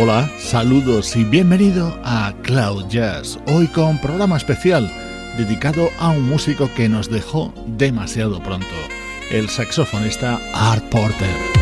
Hola, saludos y bienvenido a Cloud Jazz, hoy con programa especial dedicado a un músico que nos dejó demasiado pronto, el saxofonista Art Porter.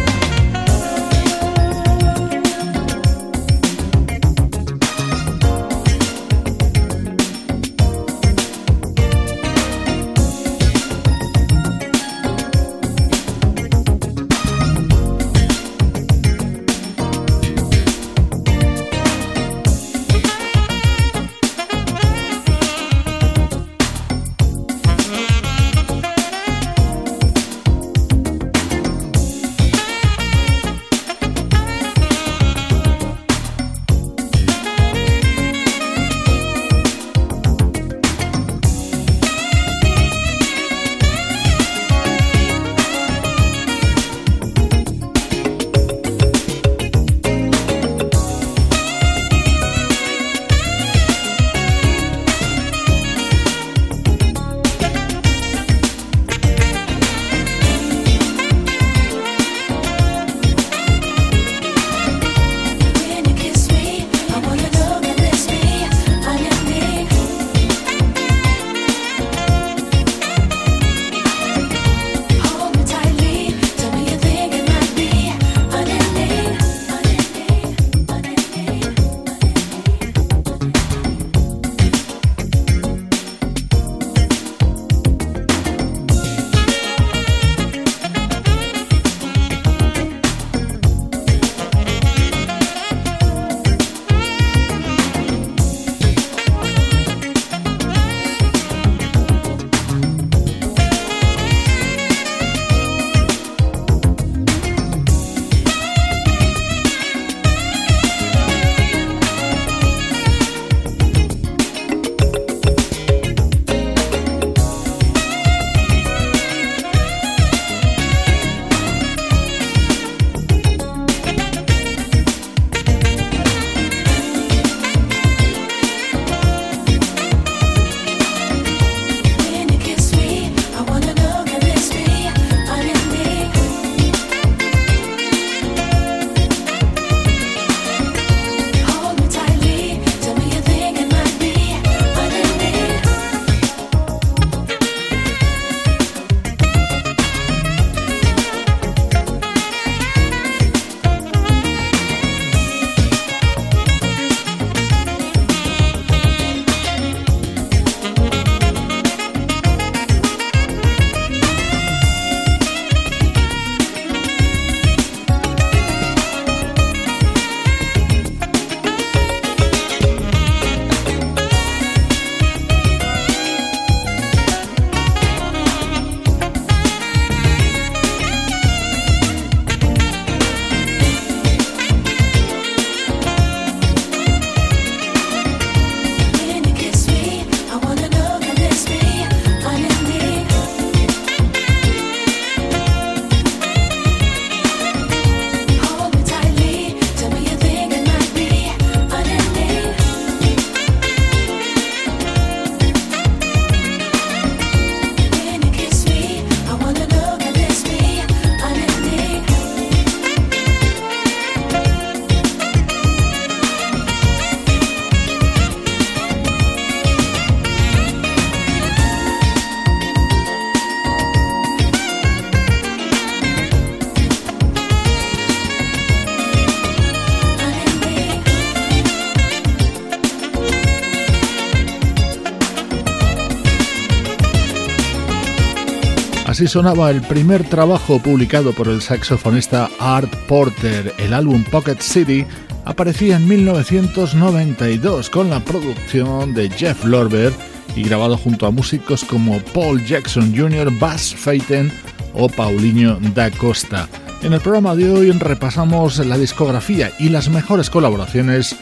Así sonaba el primer trabajo publicado por el saxofonista Art Porter. El álbum Pocket City aparecía en 1992 con la producción de Jeff Lorber y grabado junto a músicos como Paul Jackson Jr., Bass Feiten o Paulinho da Costa. En el programa de hoy repasamos la discografía y las mejores colaboraciones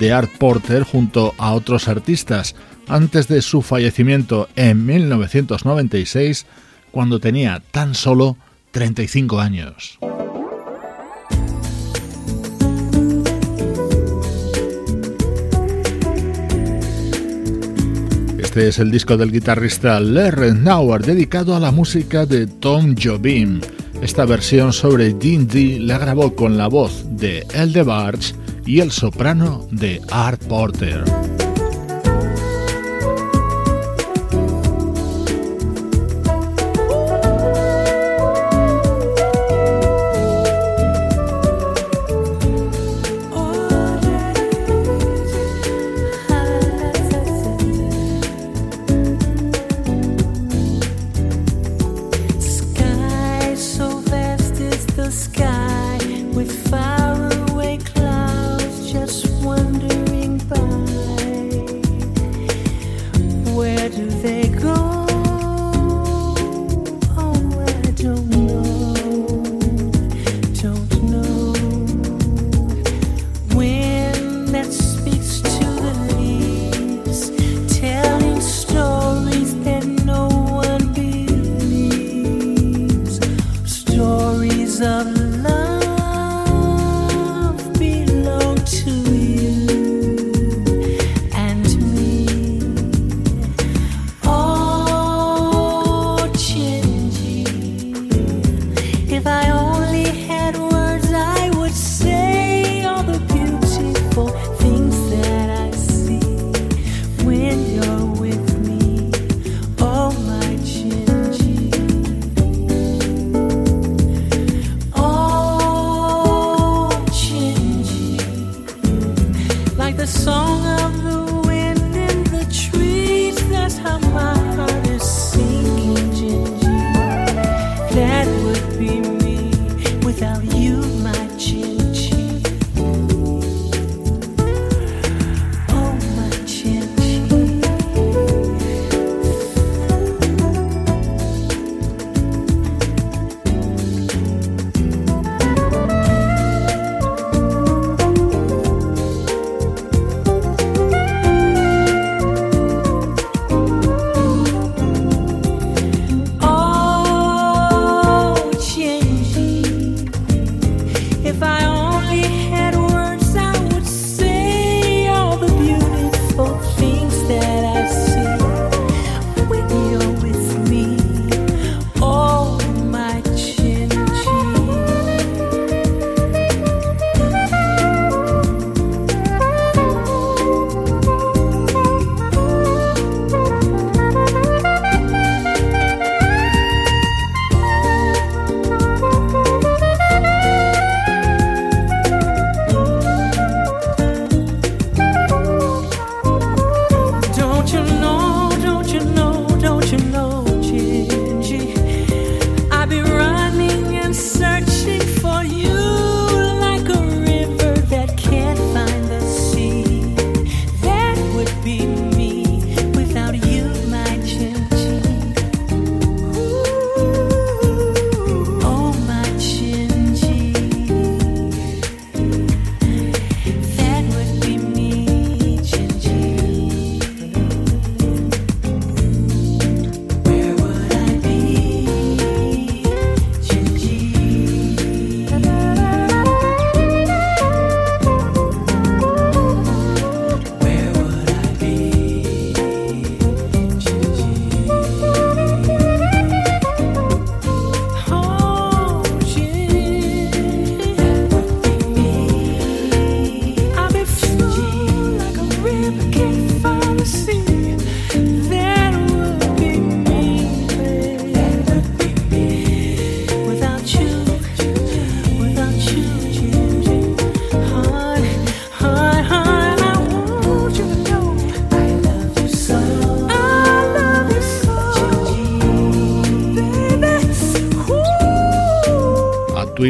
de Art Porter junto a otros artistas antes de su fallecimiento en 1996 cuando tenía tan solo 35 años. Este es el disco del guitarrista Larry Nauer dedicado a la música de Tom Jobim. Esta versión sobre D&D la grabó con la voz de El DeBarge y el soprano de Art Porter.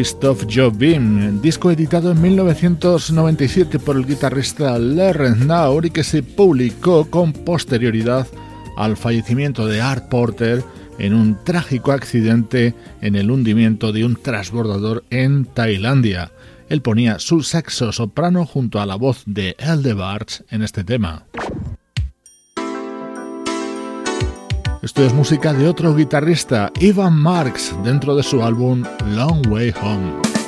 Of Jobim, disco editado en 1997 por el guitarrista Larry Naur y que se publicó con posterioridad al fallecimiento de Art Porter en un trágico accidente en el hundimiento de un transbordador en Tailandia. Él ponía su saxo soprano junto a la voz de Eldebarge en este tema. Es música de otro guitarrista, Ivan Marks, dentro de su álbum Long Way Home.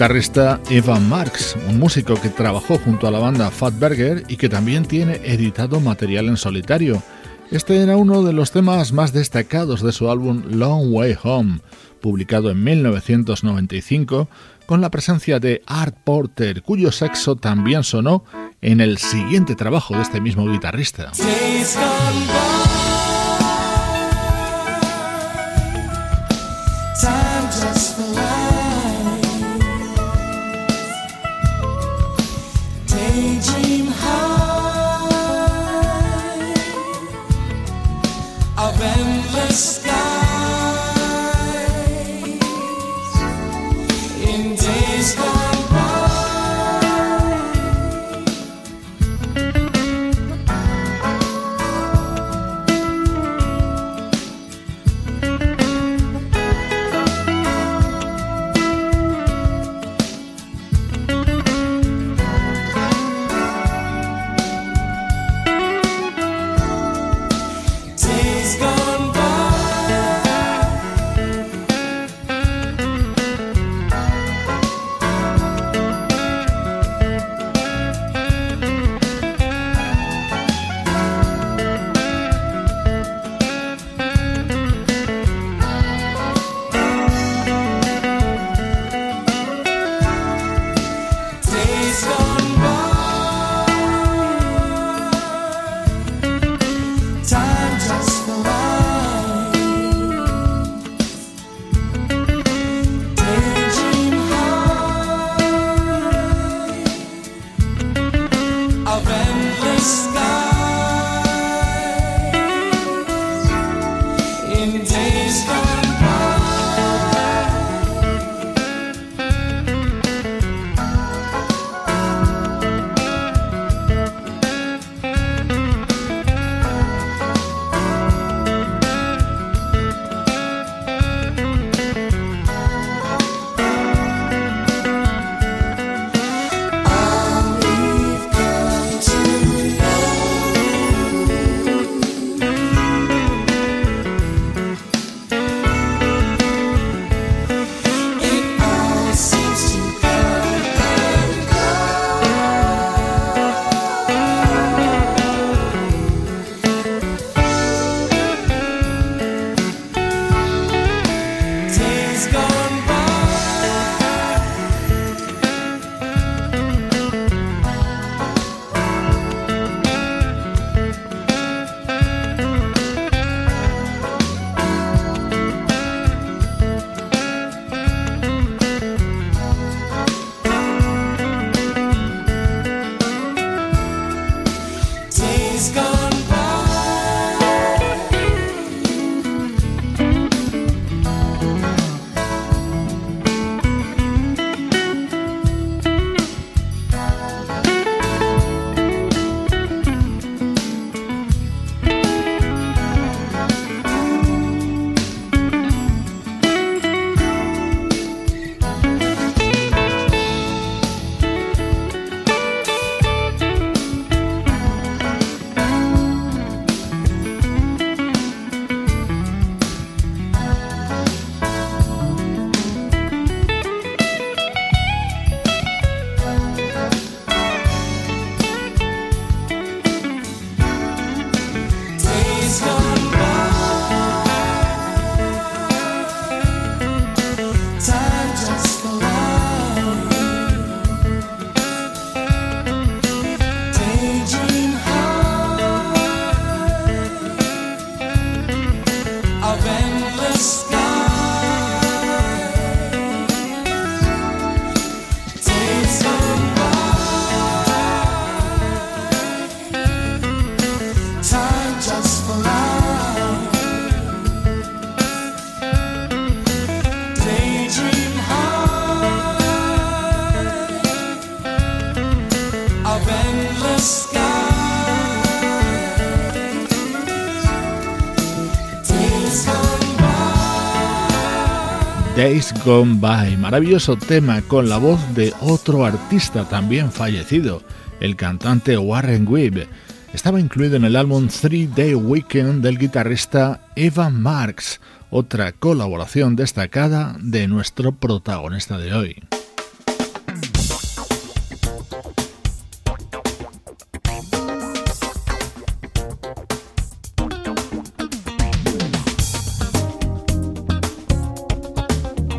Guitarrista Evan Marks, un músico que trabajó junto a la banda Fatberger y que también tiene editado material en solitario. Este era uno de los temas más destacados de su álbum Long Way Home, publicado en 1995, con la presencia de Art Porter, cuyo sexo también sonó en el siguiente trabajo de este mismo guitarrista. Days Gone By, maravilloso tema con la voz de otro artista también fallecido, el cantante Warren Weeb. Estaba incluido en el álbum Three Day Weekend del guitarrista Evan Marks, otra colaboración destacada de nuestro protagonista de hoy.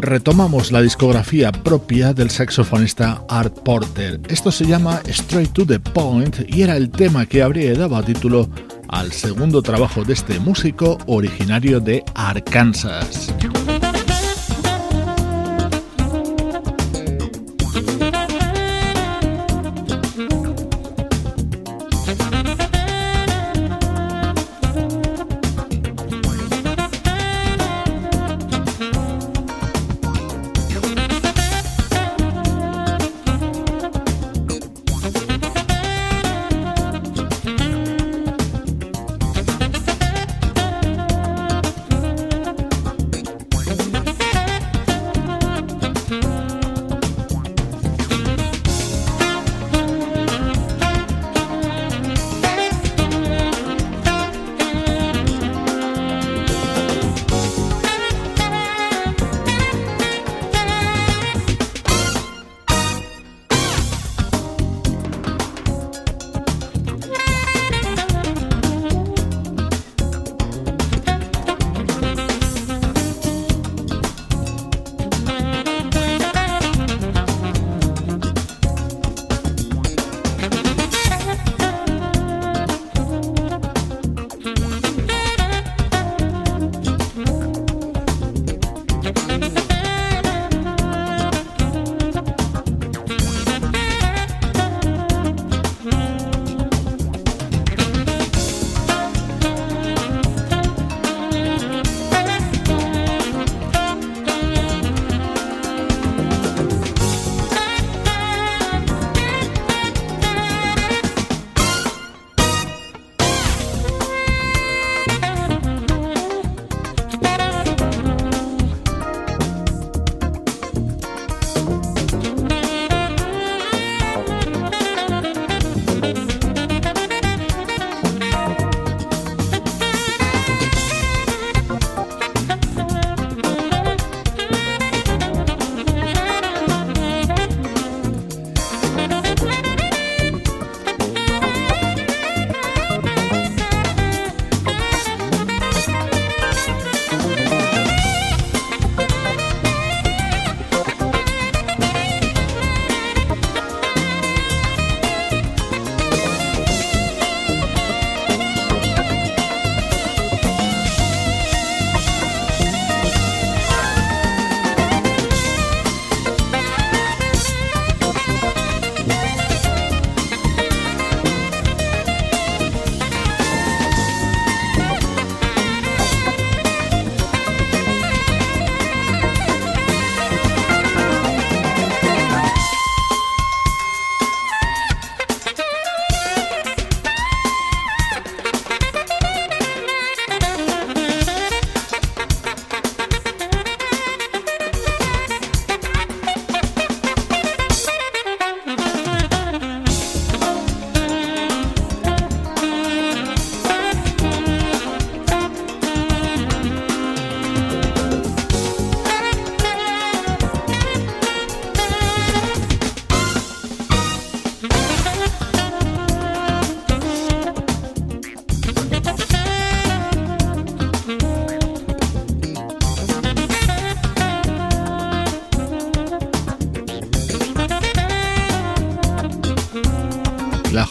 Retomamos la discografía propia del saxofonista Art Porter. Esto se llama Straight to the Point y era el tema que habría dado título al segundo trabajo de este músico originario de Arkansas.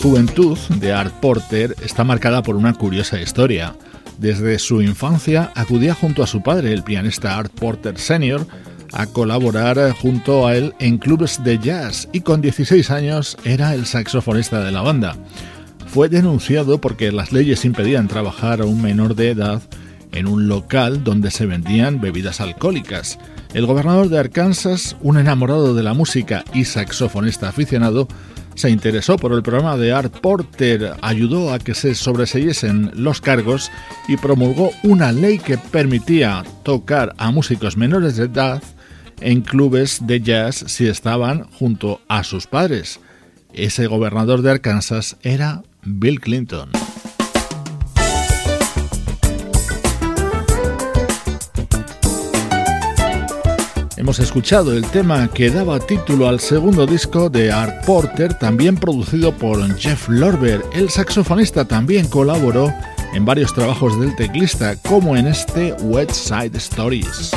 Juventud de Art Porter está marcada por una curiosa historia. Desde su infancia acudía junto a su padre, el pianista Art Porter Sr., a colaborar junto a él en clubes de jazz y con 16 años era el saxofonista de la banda. Fue denunciado porque las leyes impedían trabajar a un menor de edad en un local donde se vendían bebidas alcohólicas. El gobernador de Arkansas, un enamorado de la música y saxofonista aficionado, se interesó por el programa de Art Porter, ayudó a que se sobreseyesen los cargos y promulgó una ley que permitía tocar a músicos menores de edad en clubes de jazz si estaban junto a sus padres. Ese gobernador de Arkansas era Bill Clinton. Hemos escuchado el tema que daba título al segundo disco de Art Porter, también producido por Jeff Lorber. El saxofonista también colaboró en varios trabajos del teclista, como en este West Side Stories.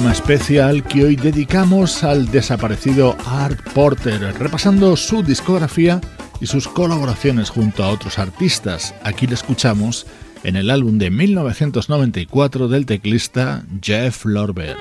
Programa especial que hoy dedicamos al desaparecido Art Porter, repasando su discografía y sus colaboraciones junto a otros artistas. Aquí le escuchamos en el álbum de 1994 del teclista Jeff Lorber.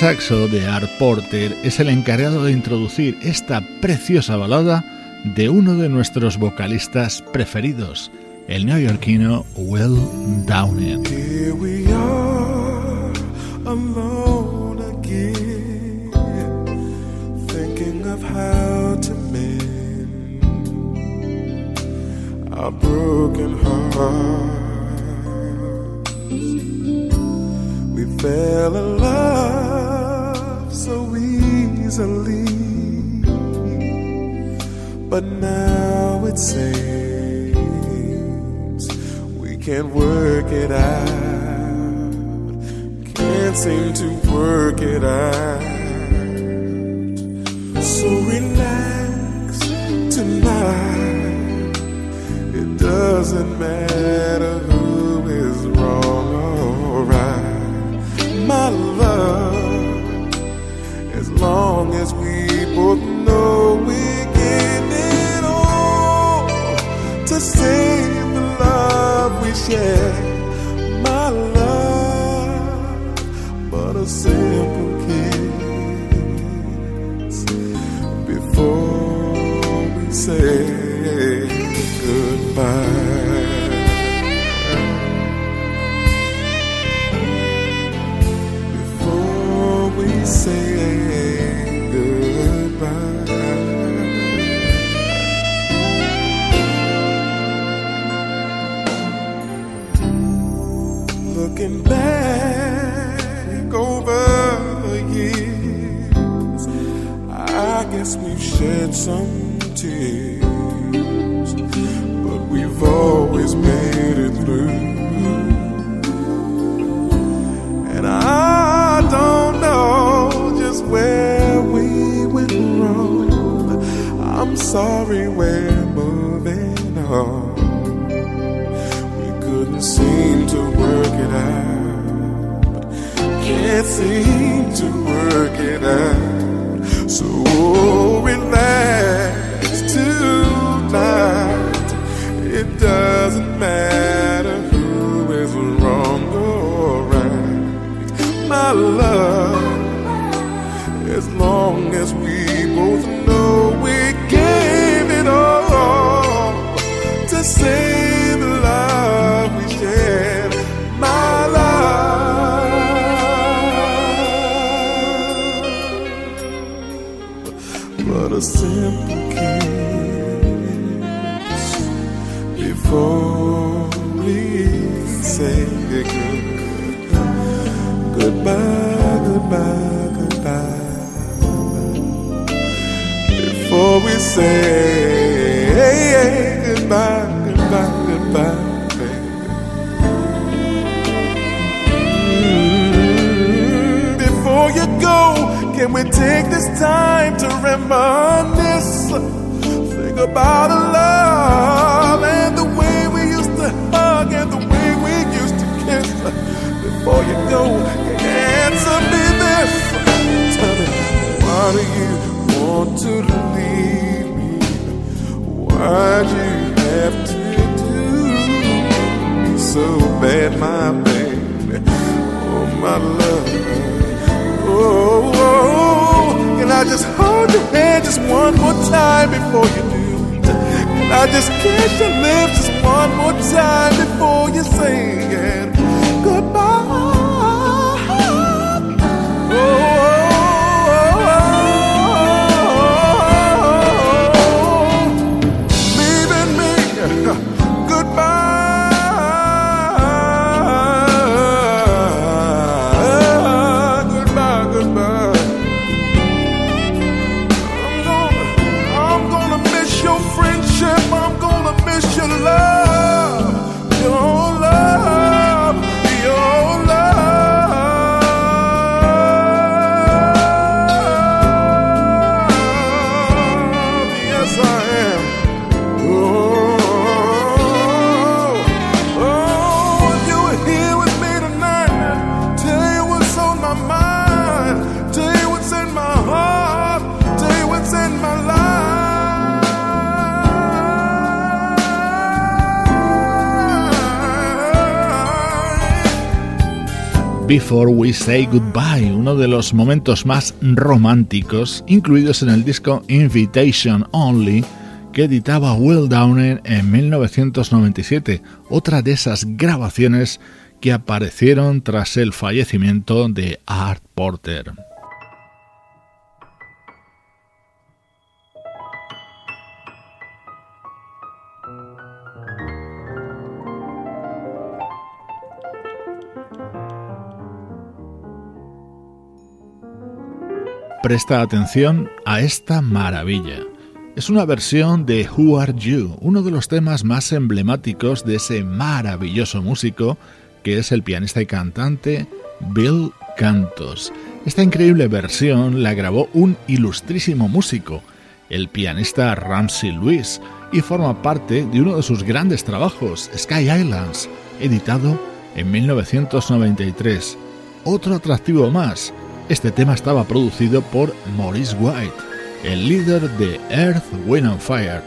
Saxo de Art Porter es el encargado de introducir esta preciosa balada de uno de nuestros vocalistas preferidos, el neoyorquino Will Downing. Broken. Easily. But now it seems we can't work it out. Can't seem to work it out. So relax tonight. It doesn't matter love say goodbye, goodbye, goodbye. Mm, before you go can we take this time to reminisce? Think about the love and the way we used to hug and the way we used to kiss. Before you go, answer me this. Tell me, why do you want to leave? Why'd you have to do so bad, my baby? Oh, my love. Oh, oh, can I just hold your hand just one more time before you do? Can I just kiss your lips just one more time before you say it? Before We Say Goodbye, uno de los momentos más románticos incluidos en el disco Invitation Only que editaba Will Downing en 1997, otra de esas grabaciones que aparecieron tras el fallecimiento de Art Porter. Presta atención a esta maravilla. Es una versión de Who Are You, uno de los temas más emblemáticos de ese maravilloso músico que es el pianista y cantante Bill Cantos. Esta increíble versión la grabó un ilustrísimo músico, el pianista Ramsey Lewis, y forma parte de uno de sus grandes trabajos, Sky Islands, editado en 1993. Otro atractivo más, este tema estaba producido por Maurice White, el líder de Earth, Wind and Fire.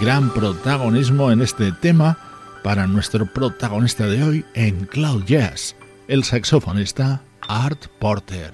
Gran protagonismo en este tema para nuestro protagonista de hoy en Cloud Jazz, el saxofonista Art Porter.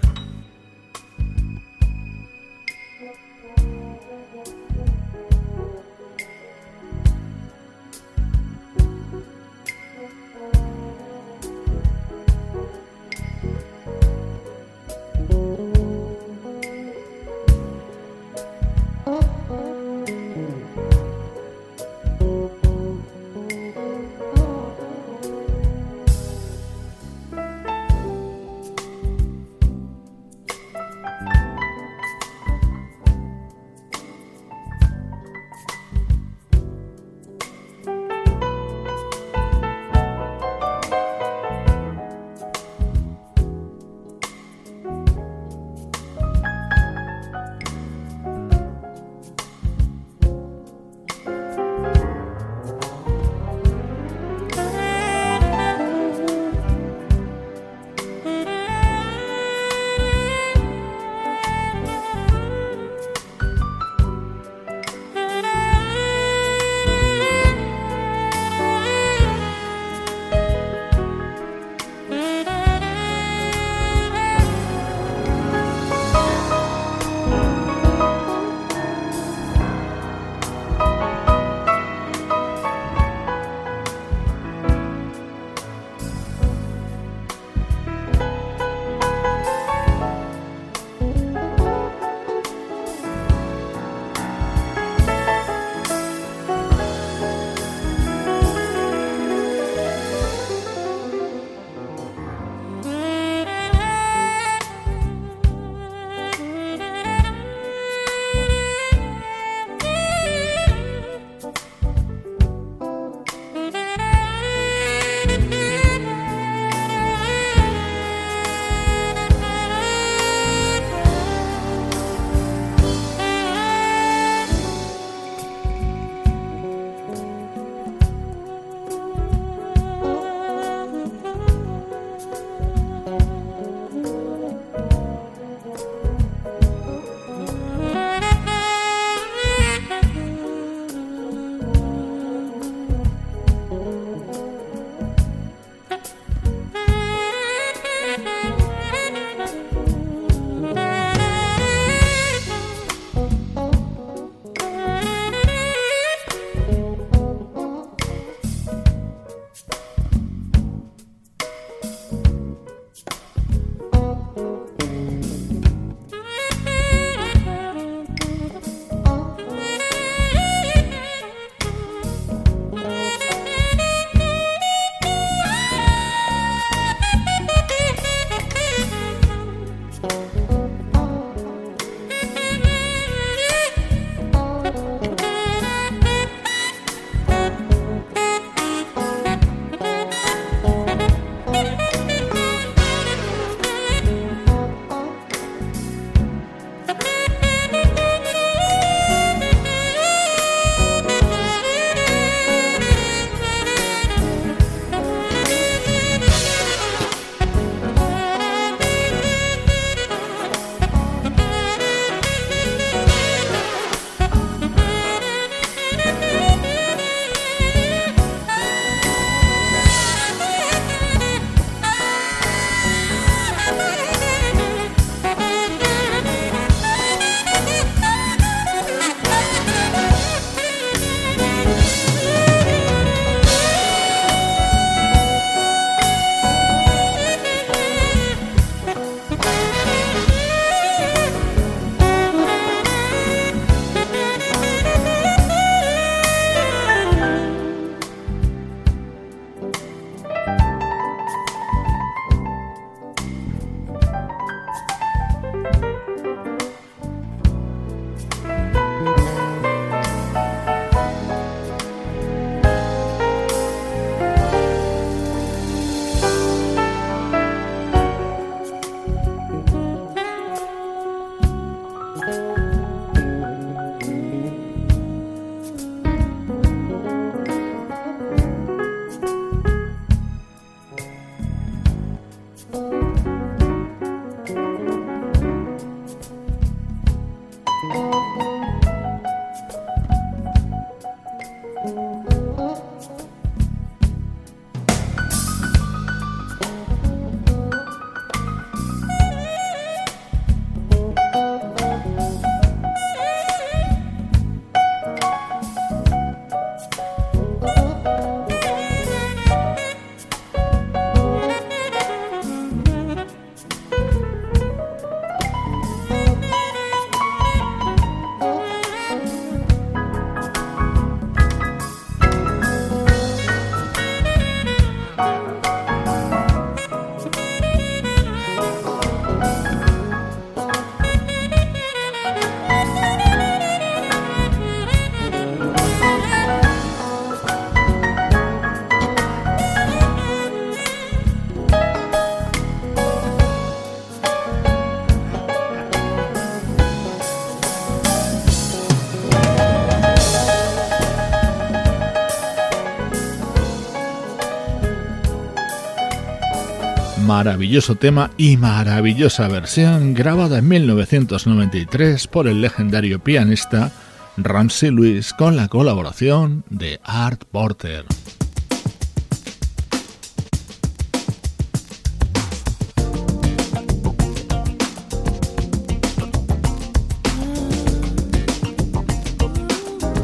Maravilloso tema y maravillosa versión grabada en 1993 por el legendario pianista Ramsey Lewis con la colaboración de Art Porter.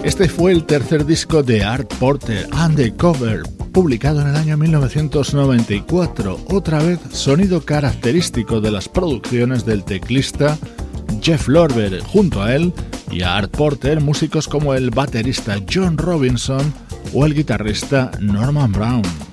Este fue el tercer disco de Art Porter, Undercover, publicado en el año 1994, otra vez sonido característico de las producciones del teclista Jeff Lorber, junto a él y a Art Porter, músicos como el baterista John Robinson o el guitarrista Norman Brown.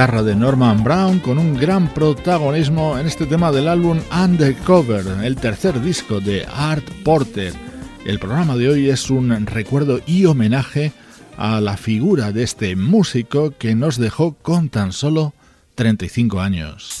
Guitarra de Norman Brown con un gran protagonismo en este tema del álbum Undercover, el tercer disco de Art Porter. El programa de hoy es un recuerdo y homenaje a la figura de este músico que nos dejó con tan solo 35 años.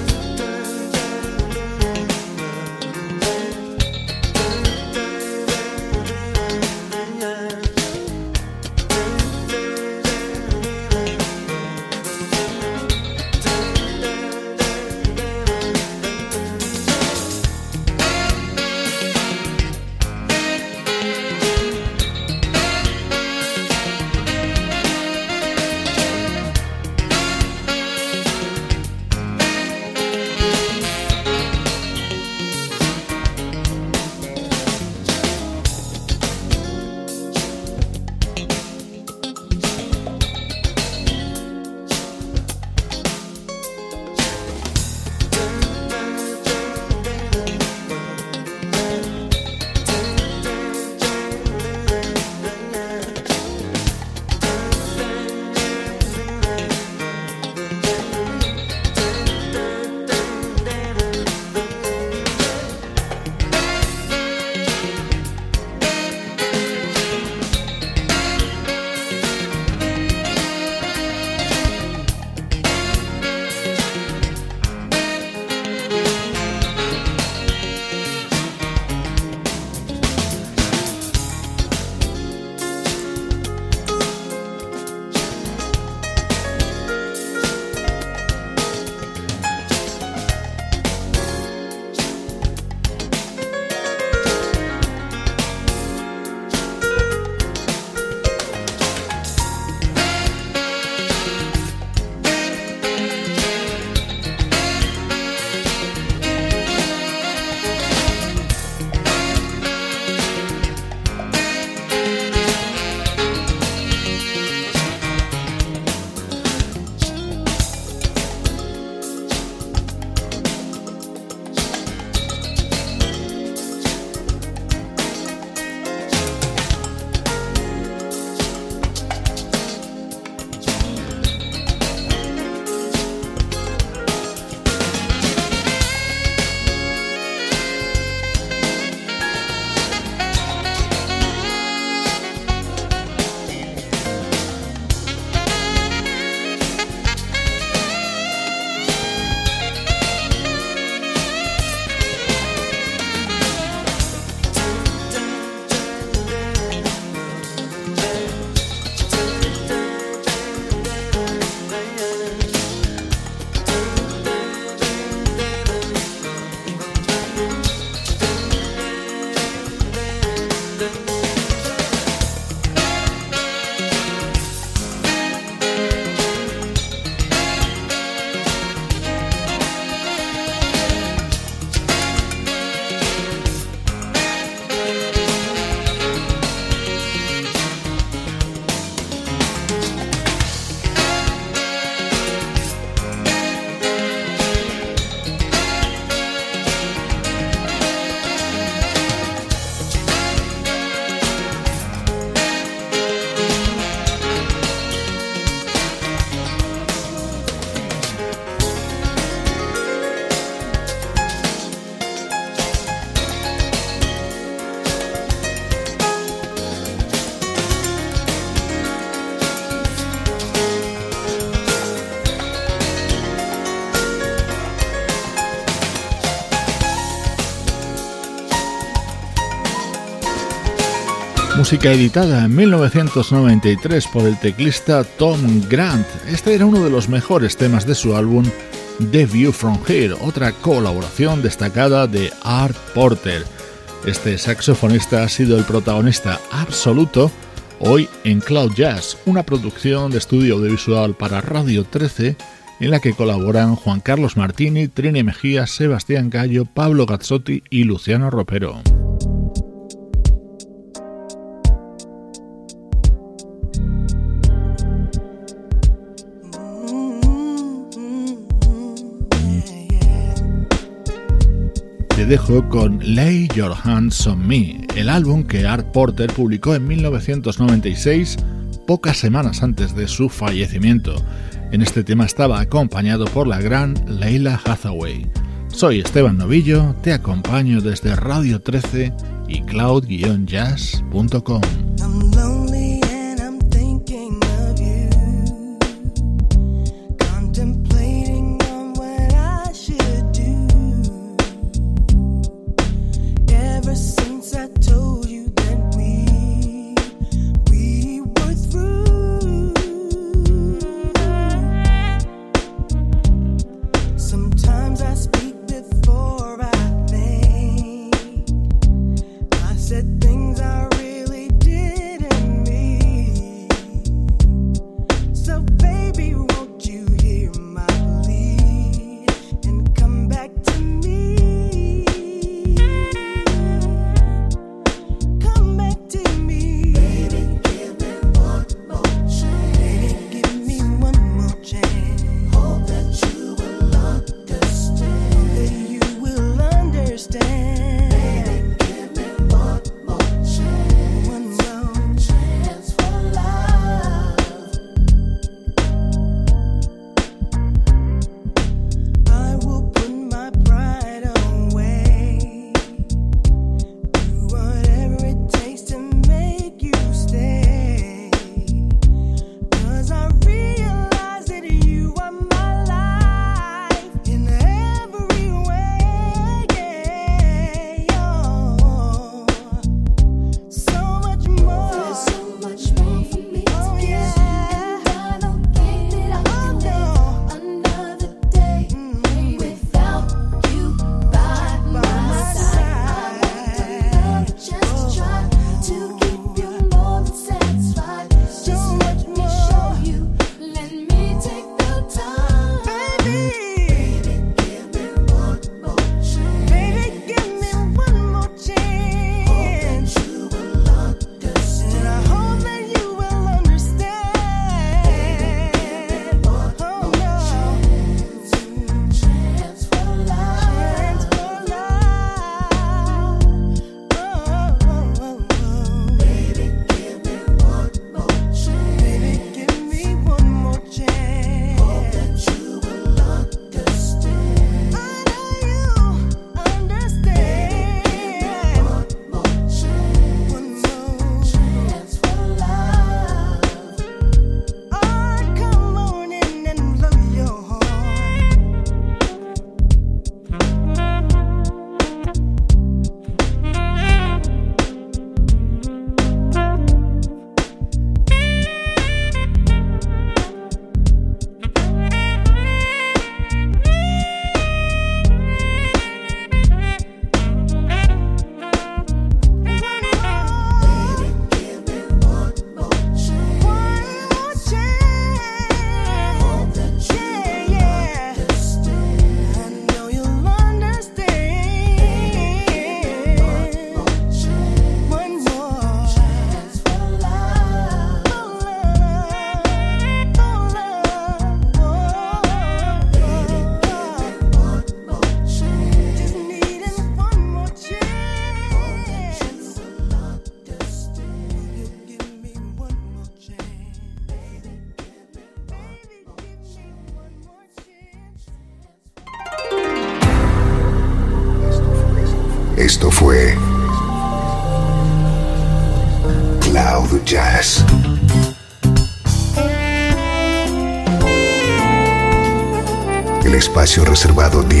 Música editada en 1993 por el teclista Tom Grant. Este era uno de los mejores temas de su álbum The View From Here, otra colaboración destacada de Art Porter. Este saxofonista ha sido el protagonista absoluto hoy en Cloud Jazz, una producción de estudio audiovisual para Radio 13 en la que colaboran Juan Carlos Martini, Trini Mejía, Sebastián Gallo, Pablo Gazzotti y Luciano Ropero. Dejo con Lay Your Hands on Me, el álbum que Art Porter publicó en 1996, pocas semanas antes de su fallecimiento. En este tema estaba acompañado por la gran Leila Hathaway. Soy Esteban Novillo, te acompaño desde Radio 13 y cloud-jazz.com.